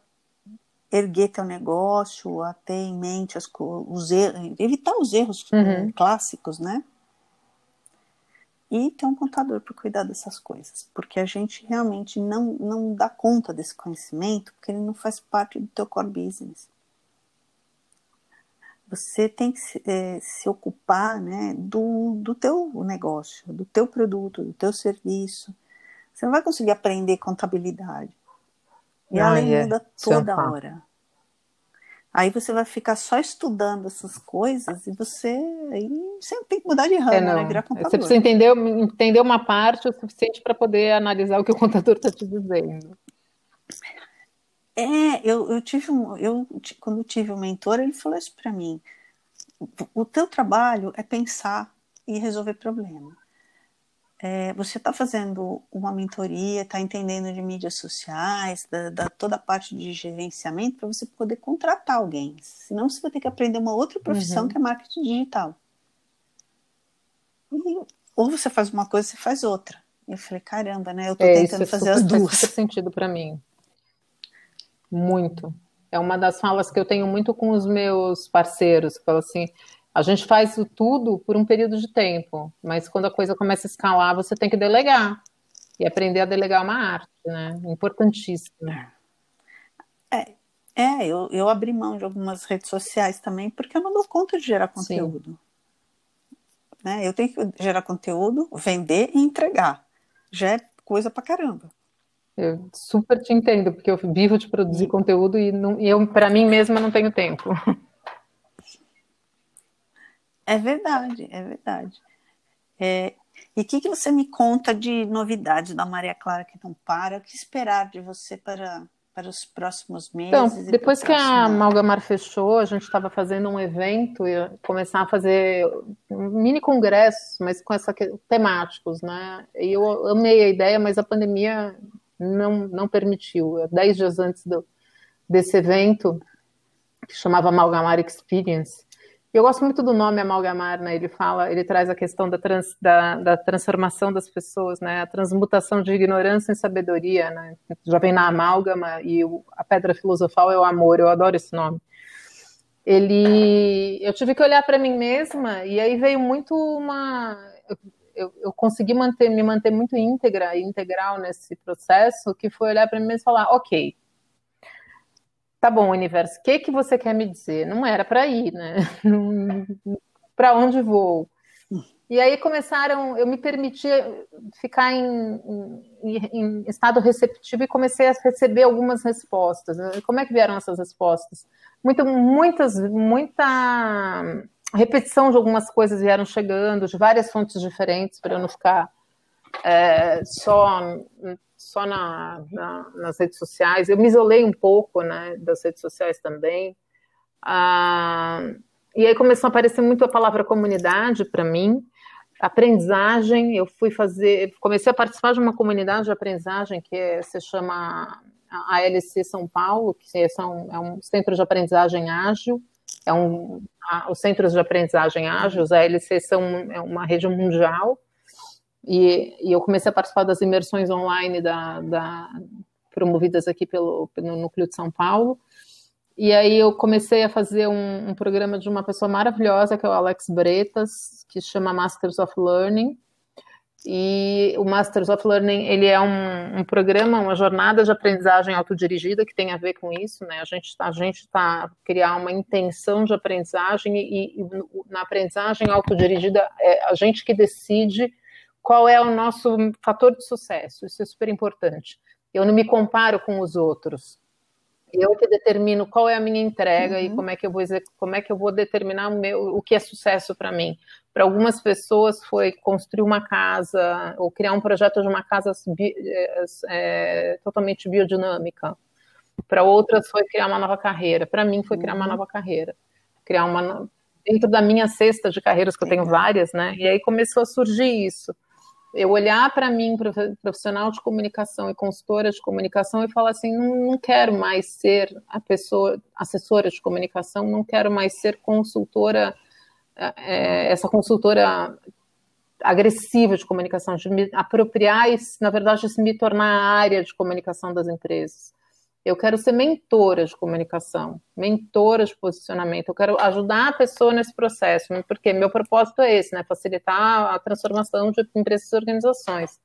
erguer teu negócio, a ter em mente as, os erros, evitar os erros uhum. clássicos, né? E ter um contador para cuidar dessas coisas, porque a gente realmente não, não dá conta desse conhecimento, porque ele não faz parte do teu core business. Você tem que se, é, se ocupar né, do, do teu negócio, do teu produto, do teu serviço. Você não vai conseguir aprender contabilidade. E a lei muda é toda hora. Aí você vai ficar só estudando essas coisas e você aí sempre tem que mudar de ramo, é, né? Virar contador. Você precisa entender, entender uma parte o suficiente para poder analisar o que o contador está te dizendo. É, eu, eu tive um, eu quando tive um mentor, ele falou isso para mim. O teu trabalho é pensar e resolver problema é, você está fazendo uma mentoria, está entendendo de mídias sociais, da, da, toda a parte de gerenciamento, para você poder contratar alguém. Senão você vai ter que aprender uma outra profissão uhum. que é marketing digital. E, ou você faz uma coisa, você faz outra. Eu falei, caramba, né? Eu estou é, tentando fazer super, as duas. Faz sentido para mim. muito. É uma das falas que eu tenho muito com os meus parceiros, que falam assim, a gente faz tudo por um período de tempo, mas quando a coisa começa a escalar, você tem que delegar. E aprender a delegar é uma arte, né? Importantíssimo. É, é eu, eu abri mão de algumas redes sociais também, porque eu não dou conta de gerar conteúdo. Né? Eu tenho que gerar conteúdo, vender e entregar. Já é coisa pra caramba. Eu super te entendo, porque eu vivo de produzir e... conteúdo e, não, e eu, para mim mesma, não tenho tempo. É verdade, é verdade. É, e o que, que você me conta de novidades da Maria Clara que não para? O que esperar de você para, para os próximos meses? Então, depois que a Amalgamar fechou, a gente estava fazendo um evento e começar a fazer mini congressos, mas com essa temáticos, né? E eu amei a ideia, mas a pandemia não, não permitiu. Dez dias antes do, desse evento, que chamava Amalgamar Experience, eu gosto muito do nome amalgamar, né? Ele fala, ele traz a questão da, trans, da, da, transformação das pessoas, né? A transmutação de ignorância em sabedoria, né? Já vem na amálgama e o, a pedra filosofal é o amor. Eu adoro esse nome. Ele, eu tive que olhar para mim mesma e aí veio muito uma, eu, eu, consegui manter, me manter muito íntegra e integral nesse processo, que foi olhar para mim mesma e falar, ok, tá bom, universo, o que que você quer me dizer? Não era para ir, né? para onde vou? E aí começaram, eu me permiti ficar em, em, em, estado receptivo e comecei a receber algumas respostas. Como é que vieram essas respostas? Muita, muitas, muita repetição de algumas coisas vieram chegando, de várias fontes diferentes, para eu não ficar é, só só na, na, nas redes sociais. Eu me isolei um pouco né, das redes sociais também. Ah, e aí começou a aparecer muito a palavra comunidade para mim. Aprendizagem, eu fui fazer, comecei a participar de uma comunidade de aprendizagem que é, se chama a ALC São Paulo, que é, são, é um centro de aprendizagem ágil. É um, a, os centros de aprendizagem ágil, os ALC são é uma rede mundial e, e, eu comecei a participar das imersões online da, da, promovidas aqui pelo, pelo Núcleo de São Paulo. E aí eu comecei a fazer um, um, programa de uma pessoa maravilhosa, que é o Alex Bretas, que chama Masters of Learning. E o Masters of Learning, ele é um, um programa, uma jornada de aprendizagem autodirigida que tem a ver com isso, né? A gente tá, está criar uma intenção de aprendizagem e, e na aprendizagem autodirigida é a gente que decide qual é o nosso fator de sucesso. Isso é super importante. Eu não me comparo com os outros. Eu que determino qual é a minha entrega uhum. e como é que eu vou como é que eu vou determinar o, meu, o que é sucesso para mim. Para algumas pessoas foi construir uma casa ou criar um projeto de uma casa é, totalmente biodinâmica. Para outras foi criar uma nova carreira. Para mim foi criar uma uhum. nova carreira. Criar uma dentro da minha cesta de carreiras que eu tenho várias, né? E aí começou a surgir isso eu olhar para mim, profissional de comunicação e consultora de comunicação, e falar assim: não, não, quero mais ser a pessoa, assessora de comunicação, não quero mais ser consultora, é, essa consultora agressiva de comunicação, de me apropriar e, na verdade, se me tornar a área de comunicação das empresas. Eu quero ser mentora de comunicação, mentora de posicionamento. Eu quero ajudar a pessoa nesse processo, porque meu propósito é esse, né? Facilitar a transformação de empresas e organizações.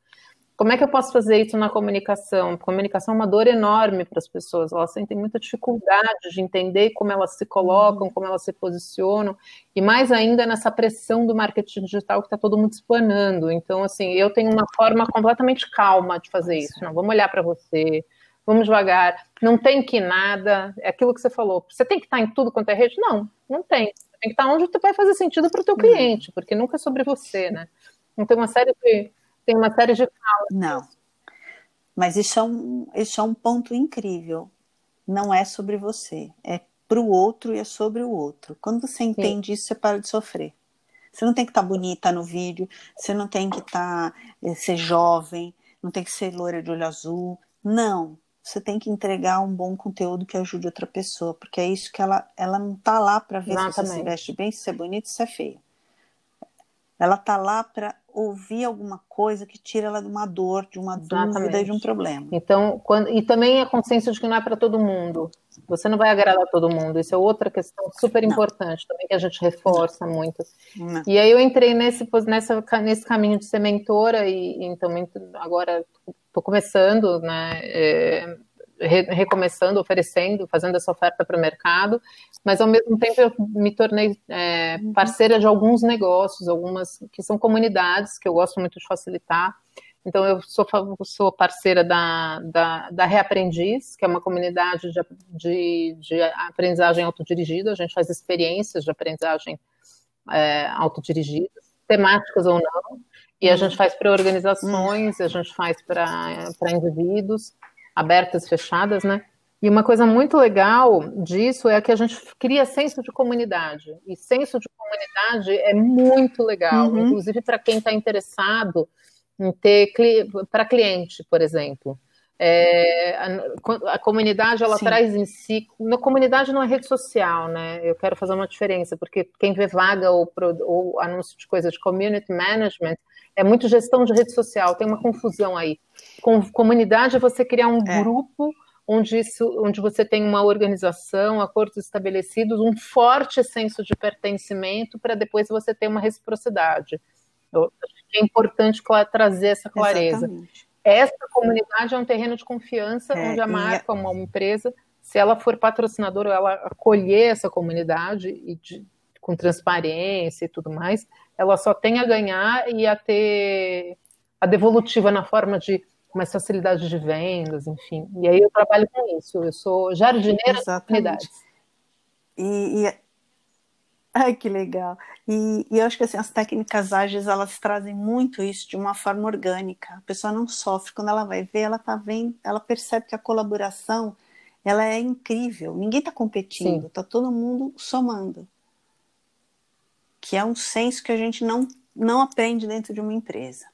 Como é que eu posso fazer isso na comunicação? Comunicação é uma dor enorme para as pessoas. Elas sentem muita dificuldade de entender como elas se colocam, como elas se posicionam, e mais ainda nessa pressão do marketing digital que está todo mundo explanando. Então, assim, eu tenho uma forma completamente calma de fazer isso. Não, vamos olhar para você, vamos devagar, não tem que nada, é aquilo que você falou, você tem que estar em tudo quanto é rede? Não, não tem. Tem que estar onde vai fazer sentido para o teu uhum. cliente, porque nunca é sobre você, né? Então tem uma série de, tem uma série de falas. Não, mas isso é, um, isso é um ponto incrível. Não é sobre você, é para o outro e é sobre o outro. Quando você entende Sim. isso, você para de sofrer. Você não tem que estar bonita no vídeo, você não tem que estar, eh, ser jovem, não tem que ser loira de olho azul. Não, você tem que entregar um bom conteúdo que ajude outra pessoa, porque é isso que ela, ela não tá lá para ver Exatamente. se você se veste bem, se você é bonito, se é feio. Ela está lá para ouvir alguma coisa que tira ela de uma dor, de uma Exatamente. dúvida, de um problema. Então, quando, e também a consciência de que não é para todo mundo. Você não vai agradar todo mundo. Isso é outra questão super importante também que a gente reforça não. muito. Não. E aí eu entrei nesse, nessa, nesse caminho de ser mentora e, e então agora estou começando, né? É, recomeçando, oferecendo, fazendo essa oferta para o mercado, mas ao mesmo tempo eu me tornei é, uhum. parceira de alguns negócios, algumas que são comunidades que eu gosto muito de facilitar. Então, eu sou, sou parceira da, da, da, Reaprendiz, que é uma comunidade de, de, de aprendizagem autodirigida. A gente faz experiências de aprendizagem é, autodirigida, temáticas ou não. E a gente faz para organizações, a gente faz para indivíduos abertas, fechadas, né? E uma coisa muito legal disso é que a gente cria senso de comunidade. E senso de comunidade é muito legal, uhum. inclusive para quem está interessado em ter para cliente, por exemplo. É, a, a, comunidade ela Sim. traz em si. Na comunidade não é rede social, né? Eu quero fazer uma diferença, porque quem vê vaga ou, ou anúncio de coisa de community management é muito gestão de rede social, tem uma confusão aí. Com comunidade é você criar um é. grupo onde, isso, onde você tem uma organização, acordos estabelecidos, um forte senso de pertencimento para depois você ter uma reciprocidade. é importante trazer essa clareza. Exatamente. Essa comunidade é um terreno de confiança é, onde a marca, uma empresa, se ela for patrocinadora, ela acolher essa comunidade e de, com transparência e tudo mais, ela só tem a ganhar e a ter a devolutiva na forma de mais facilidade de vendas, enfim. E aí eu trabalho com isso. Eu sou jardineira de comunidades. E, e, ai, que legal. E, e, eu acho que assim, as técnicas ágeis, elas trazem muito isso de uma forma orgânica. A pessoa não sofre. Quando ela vai ver, ela tá vendo, ela percebe que a colaboração ela é incrível. Ninguém está competindo, está todo mundo somando que é um senso que a gente não, não aprende dentro de uma empresa.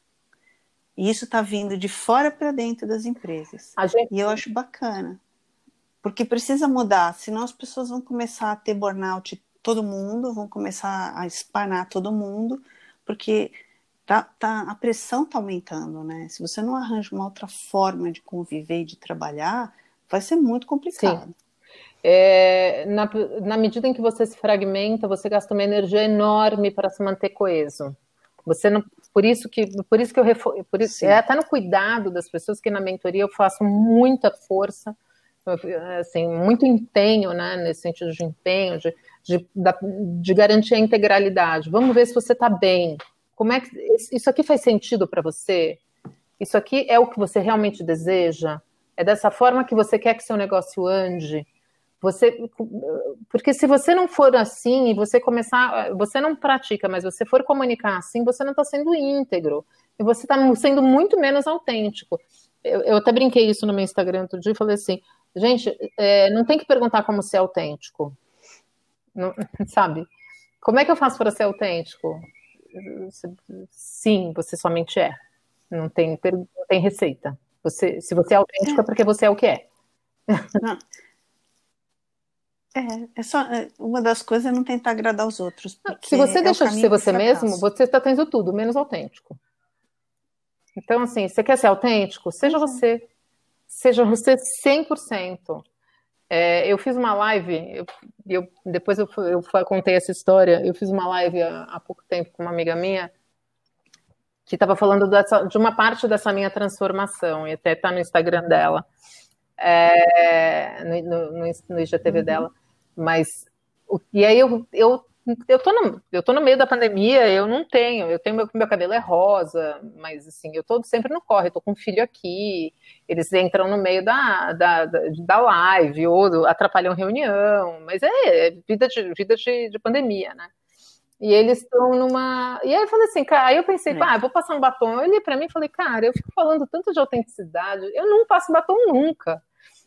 E isso está vindo de fora para dentro das empresas. Gente... E eu acho bacana. Porque precisa mudar, senão as pessoas vão começar a ter burnout todo mundo, vão começar a espanar todo mundo, porque tá, tá, a pressão está aumentando, né? Se você não arranja uma outra forma de conviver e de trabalhar, vai ser muito complicado. Sim é, na, na, medida em que você se fragmenta, você gasta uma energia enorme para se manter coeso. Você não, por isso que, por isso que eu por isso, é até no cuidado das pessoas que na mentoria eu faço muita força, assim, muito empenho, né, nesse sentido de empenho, de, de, de garantir a integralidade. Vamos ver se você está bem. Como é que isso aqui faz sentido para você? Isso aqui é o que você realmente deseja? É dessa forma que você quer que seu negócio ande? Você, porque se você não for assim e você começar, você não pratica, mas você for comunicar assim, você não está sendo íntegro e você está sendo muito menos autêntico. Eu, eu, até brinquei isso no meu Instagram outro dia e falei assim, gente, é, não tem que perguntar como ser autêntico, não, sabe? Como é que eu faço para ser autêntico? Sim, você somente é. Não tem, não tem receita. Você, se você é autêntico é porque você é o que é. Não. É, é só é, uma das coisas é não tentar agradar os outros. Se você é deixa de ser você mesmo, você está tendo tudo, menos autêntico. Então, assim, você quer ser autêntico? Seja uhum. você. Seja você 100%. É, eu fiz uma live, eu, eu depois eu, eu, contei essa história, eu fiz uma live há, há pouco tempo com uma amiga minha, que estava falando dessa, de uma parte dessa minha transformação, e até está no Instagram dela, é, no, no, no IGTV uhum. dela. Mas e aí eu, eu eu tô, no, eu tô no meio da pandemia, eu não tenho, eu tenho meu, meu cabelo é rosa, mas assim, eu tô sempre no corre, eu tô com um filho aqui, eles entram no meio da, da, da, da live, ou atrapalham reunião, mas é, é vida de, vida de, de pandemia, né? E eles estão numa. E aí eu falei assim, cara, aí eu pensei, é. ah, vou passar um batom. Eu olhei pra mim e falei, cara, eu fico falando tanto de autenticidade, eu não passo batom nunca.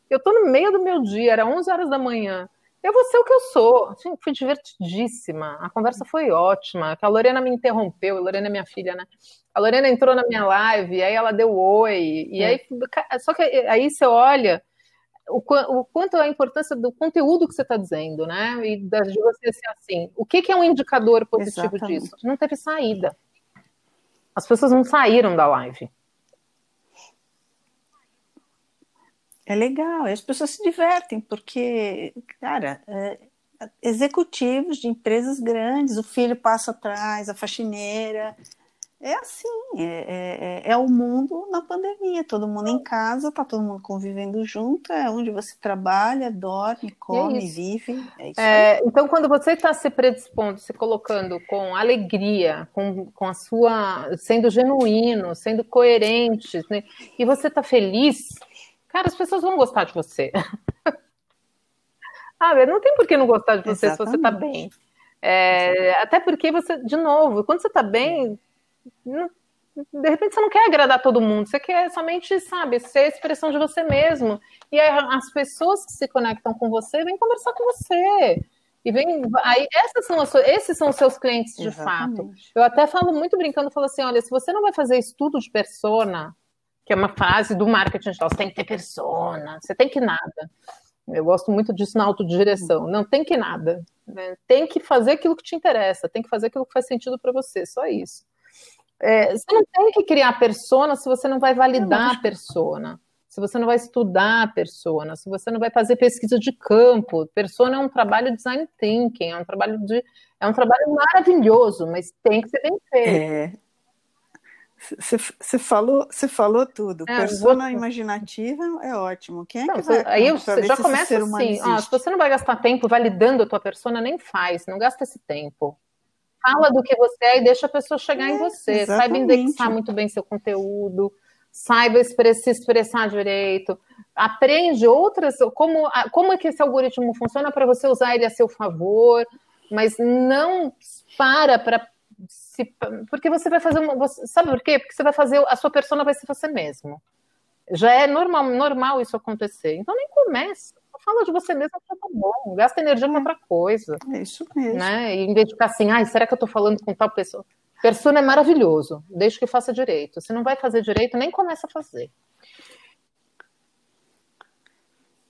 Eu tô no meio do meu dia, era 11 horas da manhã. Eu vou ser o que eu sou. Assim, fui divertidíssima. A conversa foi ótima. A Lorena me interrompeu, a Lorena é minha filha, né? A Lorena entrou na minha live, aí ela deu oi. E é. aí, só que aí você olha o, o, quanto é a importância do conteúdo que você está dizendo, né? E de você ser assim. O que, que é um indicador positivo Exatamente. disso? Não teve saída. As pessoas não saíram da live. É legal, as pessoas se divertem, porque, cara, é, executivos de empresas grandes, o filho passa atrás, a faxineira, é assim, é, é, é, o mundo na pandemia, todo mundo em casa, tá todo mundo convivendo junto, é onde você trabalha, dorme, come, é vive. É então, quando você está se predispondo, se colocando com alegria, com, com a sua, sendo genuíno, sendo coerente, né, e você está feliz, cara, as pessoas vão gostar de você. ah, não tem por que não gostar de você Exatamente. se você está bem. É, até porque você, de novo, quando você está bem, de repente você não quer agradar todo mundo, você quer somente, sabe, ser a expressão de você mesmo. E aí, as pessoas que se conectam com você vêm conversar com você. E vem, aí essas são as, esses são os seus clientes de Exatamente. fato. Eu até falo muito brincando, falo assim, olha, se você não vai fazer estudo de persona, que é uma frase do marketing digital, você tem que ter persona, você tem que nada. Eu gosto muito disso na autodireção. Não tem que nada. Né? Tem que fazer aquilo que te interessa, tem que fazer aquilo que faz sentido para você, só isso. É, você não tem que criar persona se você não vai validar a persona, se você não vai estudar a persona, se você não vai fazer pesquisa de campo. Persona é um trabalho de design thinking, é um trabalho de é um trabalho maravilhoso, mas tem que ser bem feito. Você falou, você falou tudo. É, Persona vou... imaginativa é ótimo. Quem é não, que vai, aí você já começa assim, ó, se você não vai gastar tempo validando a tua persona, nem faz, não gasta esse tempo fala do que você é e deixa a pessoa chegar é, em você. Exatamente. Saiba indexar muito bem seu conteúdo, saiba se expressar direito, aprende outras, como, como é que esse algoritmo funciona para você usar ele a seu favor, mas não para para se, porque você vai fazer uma, você, sabe por quê? Porque você vai fazer a sua persona vai ser você mesmo. Já é normal, normal isso acontecer. Então nem comece fala de você mesmo já tá bom. Gasta energia com outra coisa. É isso mesmo. Né? E em vez de ficar assim, ai, será que eu estou falando com tal pessoa? Persona é maravilhoso, desde que faça direito. Se não vai fazer direito, nem começa a fazer.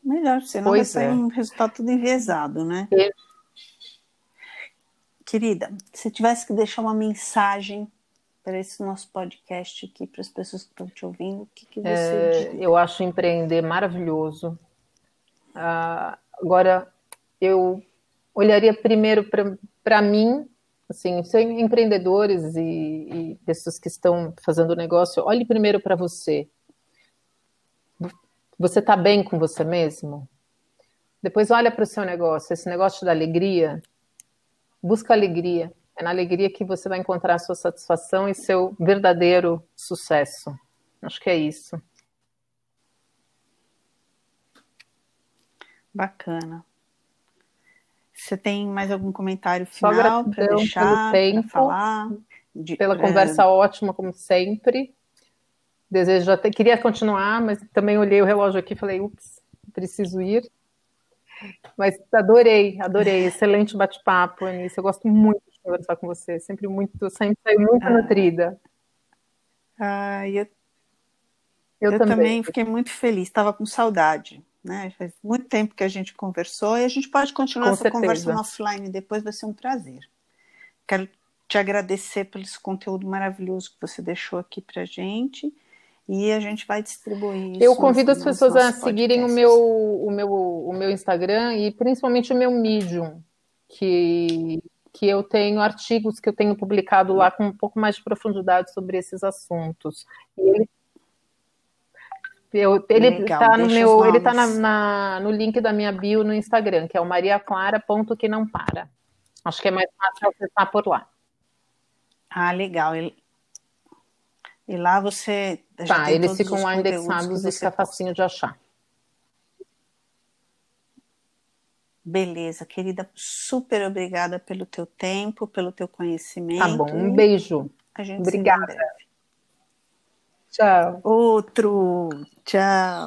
Melhor, senão pois vai sair é. um resultado tudo enviesado, né? É. Querida, se tivesse que deixar uma mensagem para esse nosso podcast aqui, para as pessoas que estão te ouvindo, o que, que você é, Eu acho empreender maravilhoso. Uh, agora, eu olharia primeiro para mim, assim, sem empreendedores e, e pessoas que estão fazendo negócio, olhe primeiro para você. Você está bem com você mesmo? Depois olha para o seu negócio, esse negócio da alegria, busca alegria. É na alegria que você vai encontrar a sua satisfação e seu verdadeiro sucesso. Acho que é isso. Bacana. Você tem mais algum comentário final para deixar, para falar? De, pela é... conversa ótima, como sempre. Desejo até queria continuar, mas também olhei o relógio aqui e falei, ups, preciso ir. Mas adorei, adorei, excelente bate-papo, Anícia. Eu gosto muito de conversar com você, sempre muito, sempre saio muito ah. nutrida. Ah, eu, eu, eu também. também fiquei muito feliz, estava com saudade. Né? Faz muito tempo que a gente conversou e a gente pode continuar Com essa certeza. conversa no offline depois, vai ser um prazer. Quero te agradecer pelo esse conteúdo maravilhoso que você deixou aqui para gente e a gente vai distribuir isso. Eu convido as pessoas a seguirem o meu, o, meu, o meu Instagram e principalmente o meu Medium, que, que eu tenho artigos que eu tenho publicado lá com um pouco mais de profundidade sobre esses assuntos. E ele eu, ele está no meu, ele tá na, na, no link da minha bio no Instagram, que é o mariaclara.que não para. Acho que é mais fácil acessar por lá. Ah, legal. E, lá você. tá, eles ficam lá indexados e fica facinho de achar. Beleza, querida, super obrigada pelo teu tempo, pelo teu conhecimento. Tá bom, um beijo. A gente Obrigada. Tchau. Outro. Tchau.